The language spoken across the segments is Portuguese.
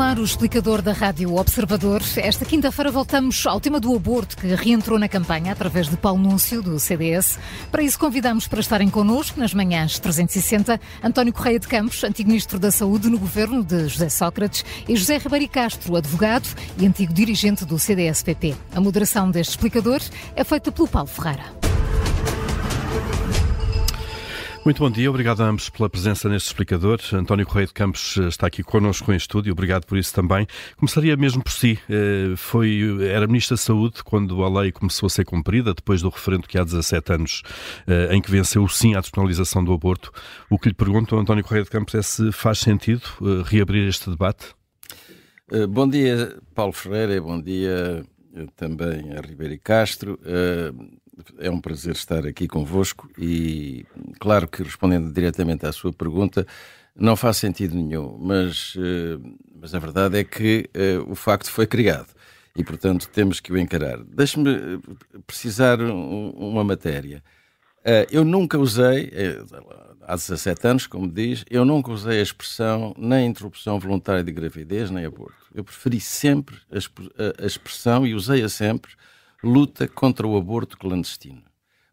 ar o explicador da Rádio Observador. Esta quinta-feira voltamos ao tema do aborto que reentrou na campanha através de Paulo Núncio, do CDS. Para isso convidamos para estarem connosco nas manhãs 360 António Correia de Campos, antigo Ministro da Saúde no governo de José Sócrates, e José Ribeiro Castro, advogado e antigo dirigente do CDS-PP. A moderação deste explicador é feita pelo Paulo Ferreira. Muito bom dia, obrigado a ambos pela presença neste explicador. António Correia de Campos eh, está aqui connosco em estúdio, obrigado por isso também. Começaria mesmo por si. Eh, foi, era Ministro da Saúde quando a lei começou a ser cumprida, depois do referendo que há 17 anos, eh, em que venceu sim à despenalização do aborto. O que lhe pergunto, António Correia de Campos, é se faz sentido reabrir este debate? Bom dia, Paulo Ferreira, bom dia também a Ribeiro Castro é um prazer estar aqui convosco e, claro que respondendo diretamente à sua pergunta, não faz sentido nenhum, mas, eh, mas a verdade é que uh, o facto foi criado e, portanto, temos que o encarar. Deixe-me eh, precisar um, uma matéria. Eu nunca usei, há 17 anos, como diz, eu nunca usei a expressão nem interrupção voluntária de gravidez, nem aborto. Eu preferi sempre a expressão e usei-a sempre luta contra o aborto clandestino.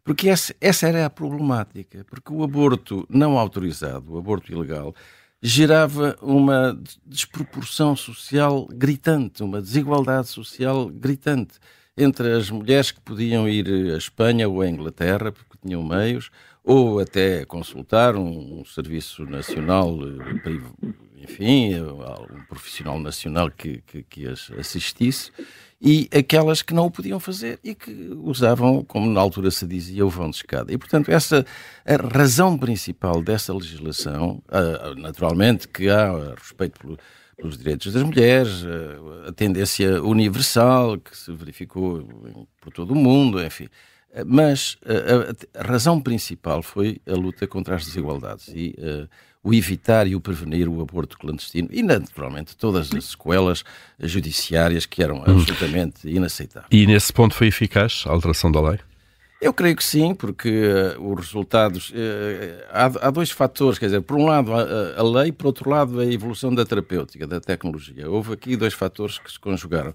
Porque essa, essa era a problemática, porque o aborto não autorizado, o aborto ilegal, gerava uma desproporção social gritante, uma desigualdade social gritante entre as mulheres que podiam ir à Espanha ou à Inglaterra, porque tinham meios, ou até consultar um, um serviço nacional, eh, enfim, um profissional nacional que, que, que as assistisse, e aquelas que não o podiam fazer e que usavam, como na altura se dizia, o vão de escada. E, portanto, essa a razão principal dessa legislação, naturalmente que há respeito pelo, pelos direitos das mulheres, a tendência universal que se verificou por todo o mundo, enfim. Mas a, a razão principal foi a luta contra as desigualdades e uh, o evitar e o prevenir o aborto clandestino e, naturalmente, todas as sequelas judiciárias que eram hum. absolutamente inaceitáveis. E nesse ponto foi eficaz a alteração da lei? Eu creio que sim, porque uh, os resultados. Uh, há, há, dois fatores, quer dizer, por um lado a, a, lei, por outro lado a evolução da terapêutica, da tecnologia. Houve aqui dois fatores que se conjugaram.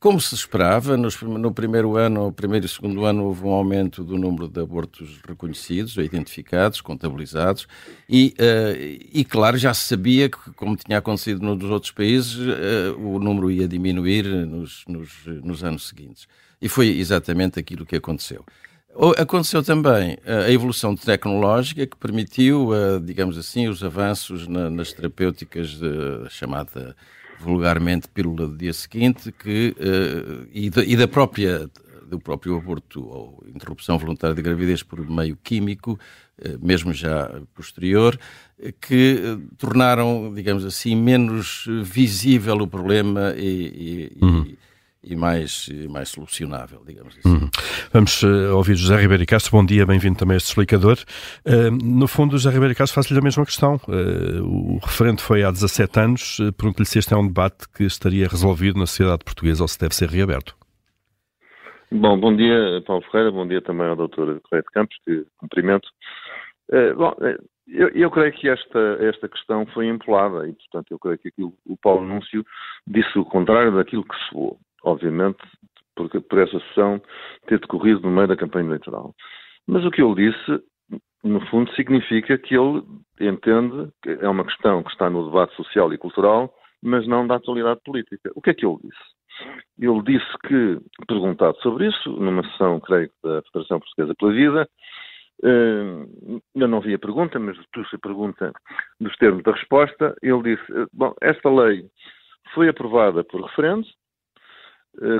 Como se esperava, no primeiro ano, primeiro e segundo ano, houve um aumento do número de abortos reconhecidos, identificados, contabilizados, e, uh, e claro, já se sabia que, como tinha acontecido nos outros países, uh, o número ia diminuir nos, nos, nos anos seguintes. E foi exatamente aquilo que aconteceu. Aconteceu também eh, a evolução tecnológica que permitiu, digamos assim, os avanços nas terapêuticas de, chamada vulgarmente pílula do dia seguinte, que, uh, e, da, e, da, própria do próprio aborto ou interrupção voluntária de gravidez por meio químico, uh, mesmo já posterior, que uh, tornaram, digamos assim, menos visível o problema e, e, uhum. e e mais, mais solucionável, digamos assim. Uhum. Vamos uh, ouvir José Ribeiro Castro. Bom dia, bem-vindo também a este explicador. Uh, no fundo, José Ribeiro Castro faz-lhe a mesma questão. Uh, o referente foi há 17 anos. Uh, Pergunto-lhe se este é um debate que estaria resolvido na sociedade portuguesa ou se deve ser reaberto. Bom, bom dia, Paulo Ferreira. Bom dia também ao doutor Correia de Campos, que cumprimento. bom, eu, eu, creio que esta, esta questão foi empolada e, portanto, eu creio que aquilo, o Paulo Núncio disse o contrário daquilo que soou obviamente, por essa sessão ter decorrido no meio da campanha eleitoral. Mas o que ele disse, no fundo, significa que ele entende que é uma questão que está no debate social e cultural, mas não da atualidade política. O que é que ele disse? Ele disse que, perguntado sobre isso, numa sessão, creio, da Federação Portuguesa pela Vida, eh, eu não vi a pergunta, mas trouxe a pergunta dos termos da resposta. Ele disse: Bom, esta lei foi aprovada por referendo, eh,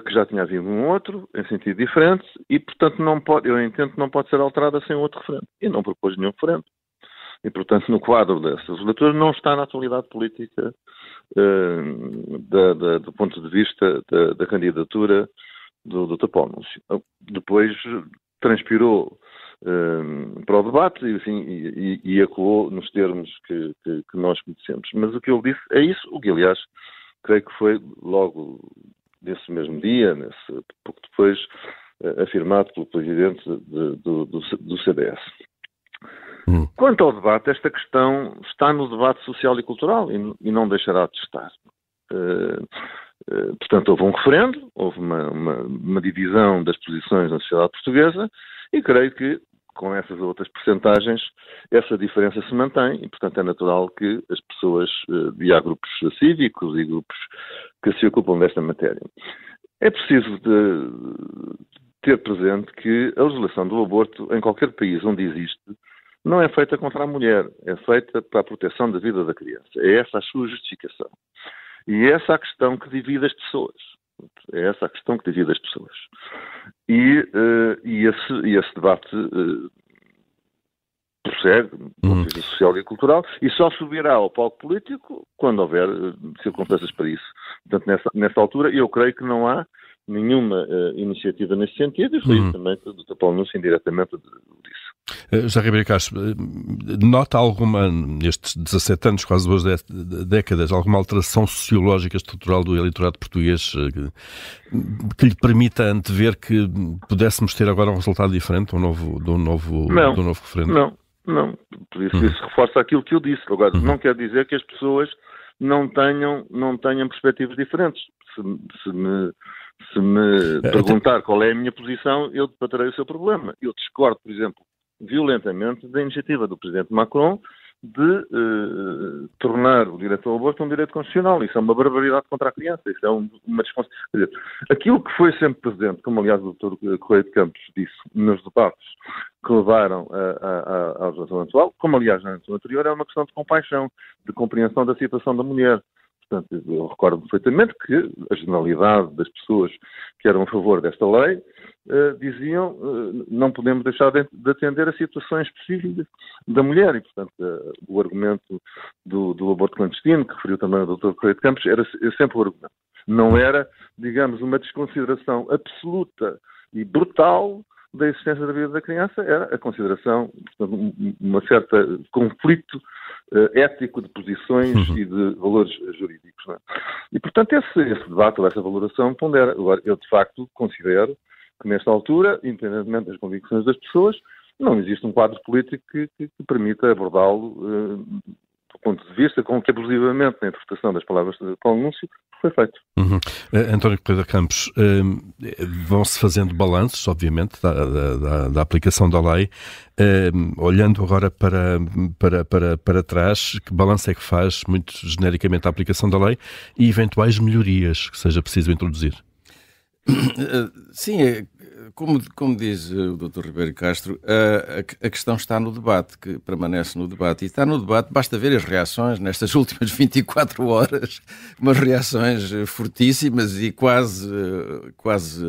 que já tinha havido um outro, em sentido diferente, e, portanto, não pode, eu entendo que não pode ser alterada sem outro referendo. E não propôs nenhum referendo. E, portanto, no quadro dessa legislatura não está na atualidade política uh, da, da, do ponto de vista da, da candidatura do Dr. Núncio. Depois transpirou uh, para o debate e, enfim, e, e, e acuou nos termos que, que, que, nós conhecemos. Mas o que ele disse é isso, o que, aliás, creio que foi logo nesse mesmo dia, nesse, pouco depois, uh, afirmado pelo presidente de, do, do, do, CDS. Hum. Quanto ao debate, esta questão está no debate social e cultural e, e não deixará de estar. portanto, houve um referendo, houve uma, uma, uma divisão das posições na sociedade portuguesa e creio que com essas outras percentagens, essa diferença se mantém e, portanto, é natural que as pessoas, e há grupos cívicos e grupos que se ocupam desta matéria. É preciso ter presente que a legislação do aborto, em qualquer país onde existe, não é feita contra a mulher, é feita para a proteção da vida da criança. É essa a sua justificação. E é essa a questão que divide as pessoas. É essa a questão que divide as pessoas. E, uh, e, esse, e esse, debate uh, prossegue, do ponto de uhum. vista social e cultural, e só subirá ao palco político quando houver uh, circunstâncias para isso. Portanto, nessa, nessa altura, eu creio que não há nenhuma uh, iniciativa nesse sentido, e foi uhum. também que o Dr. Paulo indiretamente disse. Uh, Já Ribeiro Castro, nota alguma, nestes 17 anos, quase duas décadas, alguma alteração sociológica estrutural do eleitorado português que, que lhe permita antever que pudéssemos ter agora um resultado diferente do novo, do novo, não, do novo referendo? Não, não. Por isso, uhum. isso reforça aquilo que eu disse. Agora, uhum. não quer dizer que as pessoas não tenham, não tenham perspectivas diferentes. Se, se me se me é, perguntar qual é a minha posição, eu debaterei o seu problema. Eu discordo, por exemplo, violentamente da iniciativa do Presidente Macron de uh, tornar o direito ao aborto um direito constitucional. Isso é uma barbaridade contra a criança. Isso é um, uma responsabilidade. Aquilo que foi sempre presente, como aliás o Dr. Correio de Campos disse nos debates que levaram à legislação atual, como aliás na legislação anterior, é uma questão de compaixão, de compreensão da situação da mulher. Portanto, eu recordo perfeitamente que a generalidade das pessoas que eram a favor desta lei uh, diziam uh, não podemos deixar de, de, atender a situações específicas da mulher e, portanto, uh, o argumento do, do, aborto clandestino, que referiu também o Dr. Correio de Campos, era sempre o argumento. Não era, digamos, uma desconsideração absoluta e brutal da existência da vida da criança, era a consideração, uma certa conflito uh, ético de posições uhum. e de valores jurídicos. É? E, portanto, esse, esse debate ou essa valoração pondera. Agora, eu, de facto, considero que, nesta altura, independentemente das convicções das pessoas, não existe um quadro político que, que, que permita abordá-lo uh, do ponto de vista com que abusivamente na interpretação das palavras de Paulo Núncio foi feito. Uhum. Uh, António Correia Campos, uh, vão-se fazendo balanços, obviamente, da, da, da aplicação da lei. Uh, olhando agora para, para, para, para trás, que balanço é que faz, muito genericamente, a aplicação da lei e eventuais melhorias que seja preciso introduzir? Sim, é, como, como diz o Dr. Ribeiro Castro, a, a, questão está no debate, que permanece no debate. E está no debate, basta ver as reações nestas últimas 24 horas, umas reações fortíssimas e quase, quase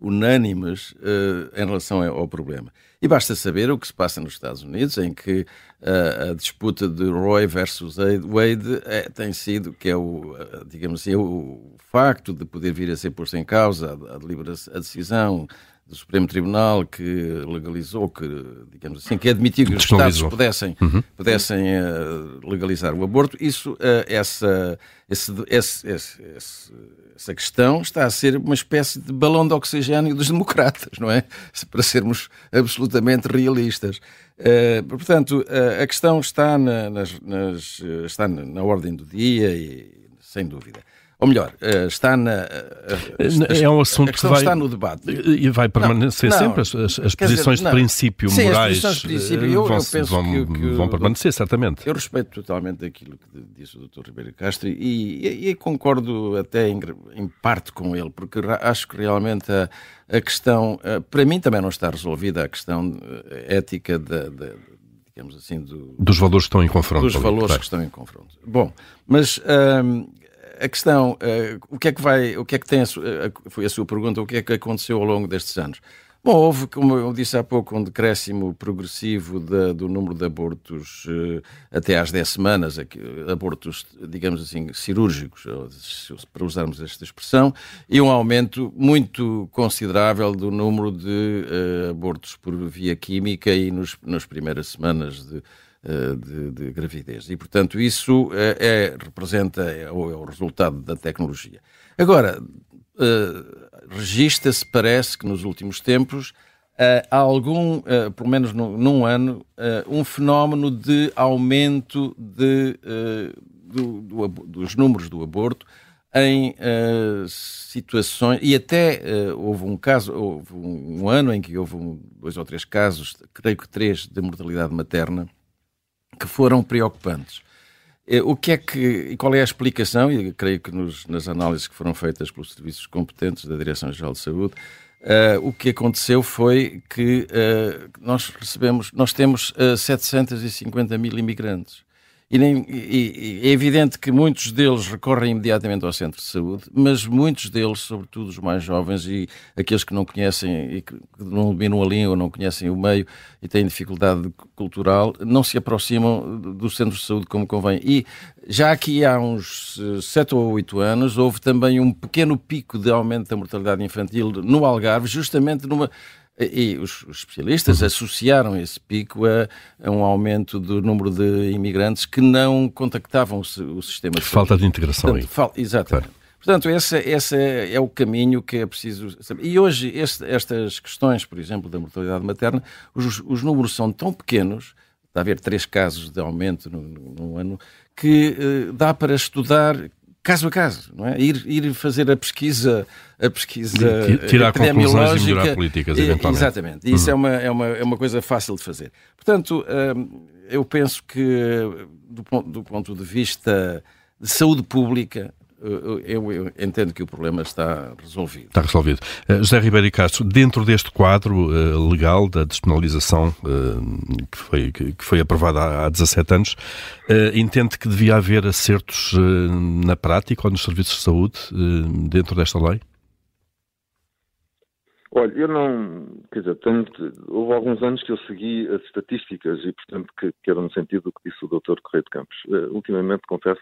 unânimes eh, em relação ao problema. E basta saber o que se passa nos Estados Unidos, em que uh, a disputa de Roy versus Wade é, tem sido, que é o, digamos assim, o facto de poder vir a ser posto em causa a, a, a decisão do Supremo Tribunal que legalizou, que, digamos assim, que admitiu que os Estados pudessem, uhum. pudessem uh, legalizar o aborto, isso, uh, essa, esse, esse, esse, essa questão está a ser uma espécie de balão de oxigênio dos democratas, não é? Para sermos absolutamente realistas. Uh, portanto, a questão está na, nas, nas, está na ordem do dia e, sem dúvida. Ou melhor, eh, está na. Eh, é um assunto que vai, está no debate. E vai permanecer não, sempre. As, as, posições dizer, de princípio sim, morais de princípio, eu, vão, eu vão, que, que, vão, permanecer, certamente. Eu respeito totalmente aquilo que disse o Dr. Ribeiro Castro e, e, e concordo até em, em, parte com ele, porque acho que realmente a, a questão, eh, para mim também não está resolvida a questão ética da digamos assim, do, dos valores que estão em confronto. Dos valores que estão em confronto. Bom, mas hum, a questão, uh, o que é que vai, o que é que tem, a, a, foi a sua pergunta, o que é que aconteceu ao longo destes anos? Bom, houve, como eu disse há pouco, um decréscimo progressivo de, do número de abortos uh, até às 10 semanas, aqui, abortos, digamos assim, cirúrgicos, para usarmos esta expressão, e um aumento muito considerável do número de uh, abortos por via química e nos, nas primeiras semanas de, eh, de, de, gravidez. E, portanto, isso é, é representa, é o, é o, resultado da tecnologia. Agora, uh, registra-se, parece que nos últimos tempos, uh, algum, uh, pelo menos no, num ano, uh, um fenómeno de aumento de, do, do, dos números do aborto em situações, e até houve um caso, houve um, um ano em que houve um, dois ou três casos, creio que três, de mortalidade materna, que foram preocupantes. Uh, o que é que, e qual é a explicação, e creio que nos, nas análises que foram feitas pelos serviços competentes da Direção-Geral de Saúde, o que aconteceu foi que nós recebemos, nós temos 750 mil imigrantes e, e, e, é evidente que muitos deles recorrem imediatamente ao centro de saúde, mas muitos deles, sobretudo os mais jovens e aqueles que não conhecem e que não dominam a língua, não conhecem o meio e têm dificuldade cultural, não se aproximam do centro de saúde como convém. E já aqui há uns eh, sete ou oito anos houve também um pequeno pico de aumento da mortalidade infantil no Algarve, justamente numa e os, os especialistas uhum. associaram esse pico a, a, um aumento do número de imigrantes que não contactavam o, o sistema de Falta de integração Portanto, fal, exatamente. Claro. Portanto, esse, esse é o caminho que é preciso saber. E hoje, este, estas questões, por exemplo, da mortalidade materna, os, os números são tão pequenos, está a haver três casos de aumento no, no, no ano, que eh, dá para estudar caso a caso, não é? Ir, ir fazer a pesquisa, a pesquisa tirar conclusões e melhorar políticas, eventualmente. Exatamente. Isso uhum. é, uma, é, uma, é uma coisa fácil de fazer. Portanto, hum, eu penso que do ponto, do ponto de vista de saúde pública, eu, eu, entendo que o problema está resolvido. Está resolvido. Uh, José Ribeiro e Castro, dentro deste quadro uh, legal da despenalização uh, que, foi, que, que, foi aprovada há, há 17 anos, entende que devia haver acertos na prática ou nos serviços de saúde dentro desta lei? Olha, eu não. Quer dizer, tenho, houve alguns anos que eu segui as estatísticas e, portanto, que, que eram no sentido do que disse o Dr. Correio de Campos. ultimamente, confesso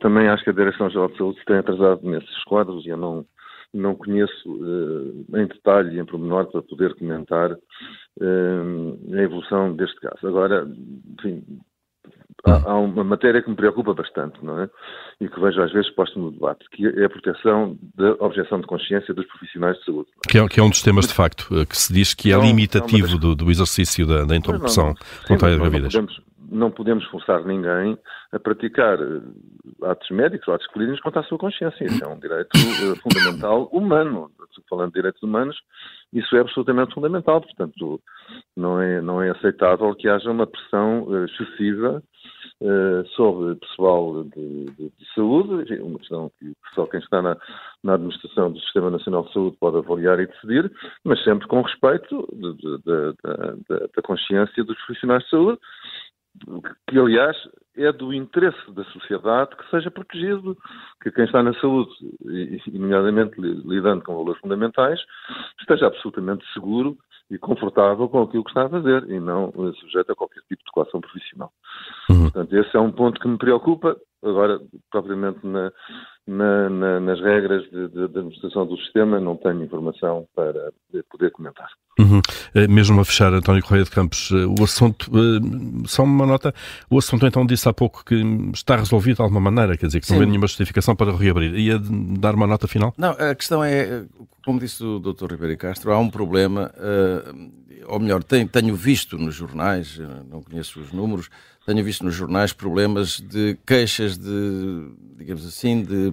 também acho que a Direção-Geral de Saúde se tem atrasado nesses quadros e eu não, não conheço uh, em detalhe e em pormenor para poder comentar uh, a evolução deste caso. Agora, enfim, há, há, uma matéria que me preocupa bastante, não é? E que vejo às vezes posta no debate, que é a proteção da objeção de consciência dos profissionais de saúde. É? Que, é, que é, um dos temas, de facto, que se diz que é não, limitativo não, do, do, exercício da, da interrupção voluntária de gravidez. Não podemos, não podemos forçar ninguém a praticar eh, atos médicos ou atos clínicos contra a sua consciência. Isso é um direito uh, fundamental humano. Falando de direitos humanos, isso é absolutamente fundamental. Portanto, não é, não é aceitável que haja uma pressão uh, excessiva sobre pessoal de, de, de, saúde, uma questão que só quem está na, na, administração do Sistema Nacional de Saúde pode avaliar e decidir, mas sempre com respeito da consciência dos profissionais de saúde que aliás é do interesse da sociedade que seja protegido, que quem está na saúde, e nomeadamente lidando com valores fundamentais, esteja absolutamente seguro e confortável com aquilo que está a fazer e não sujeito a qualquer tipo de coação profissional. Uhum. Portanto, esse é um ponto que me preocupa, agora, propriamente na, na, na, nas regras de, de, de, administração do sistema, não tenho informação para poder comentar. Uhum. Eh, mesmo a fechar, António Correia de Campos, eh, o assunto, eh, só uma nota, o assunto então disse há pouco que está resolvido de alguma maneira, quer dizer, que Sim. não vê nenhuma justificação para reabrir. Ia dar uma nota final? Não, a questão é, como disse o Dr. Ribeiro Castro, há um problema, ou melhor, tenho visto nos jornais, não conheço os números, tenho visto nos jornais problemas de queixas de, digamos assim, de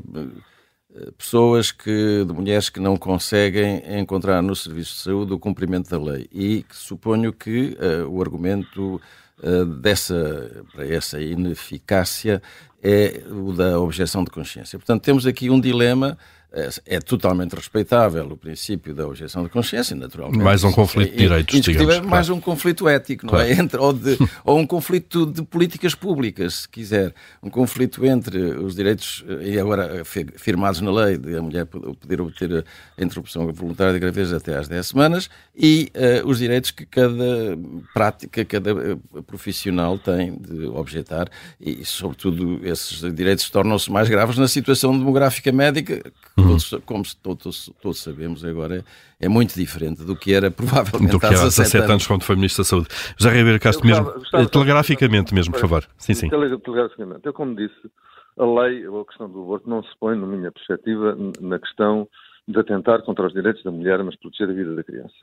eh, pessoas que, de mulheres que não conseguem encontrar no serviço de saúde o cumprimento da lei e suponho que uh, o argumento uh, dessa para essa ineficácia é o da objeção de consciência. Portanto, temos aqui um dilema é, é totalmente respeitável o princípio da objeção de consciência, naturalmente. Mais um conflito de direitos, digamos. Mais claro. um conflito ético, não é? Entre, ou, de, ou um conflito de políticas públicas, se quiser. Um conflito entre os direitos, e agora firmados na lei, de a mulher poder obter a interrupção voluntária de gravidez até às 10 semanas, e uh, os direitos que cada prática, cada eh, profissional tem de objetar, e sobretudo esses direitos tornam-se mais graves na situação demográfica médica, que uhum. todos, como todos, todos sabemos agora, é muito diferente do que era provavelmente do que há 17 anos. anos quando foi Ministro da Saúde. Já Ribeiro Castro, mesmo, gostava, telegraficamente mesmo, por favor. Sim, sim. Telegraficamente. Eu, como disse, a lei, ou a questão do aborto, não se põe, na minha perspectiva, na questão de atentar contra os direitos da mulher, mas proteger a vida da criança.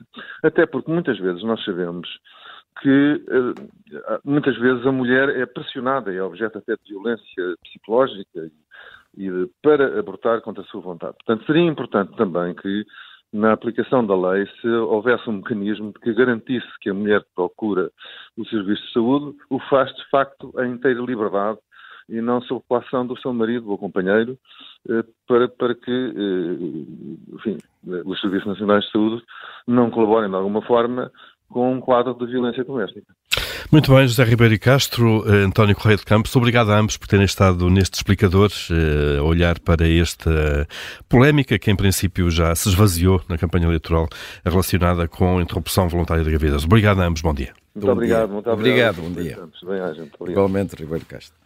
Até porque muitas vezes nós sabemos que eh, muitas vezes a mulher é pressionada, é objeto até de violência psicológica e de, para abortar contra a sua vontade. Portanto, seria importante também que na aplicação da lei se houvesse um mecanismo que garantisse que a mulher que procura o serviço de saúde o faz de facto em inteira liberdade e não sob coação do seu marido ou companheiro, eh, para, para que eh, enfim, os Serviços Nacionais de Saúde não colaborem de alguma forma com um quadro de violência doméstica. Muito bem, José Ribeiro e Castro, eh, António Correia de Campos, obrigado a ambos por terem estado neste explicador, a olhar para esta polémica que em princípio já se esvaziou na campanha eleitoral relacionada com a interrupção voluntária de gravidez. Obrigado a ambos, bom dia. Muito bom obrigado, dia. muito obrigado. Obrigado, bom dia. Igualmente, Ribeiro Castro.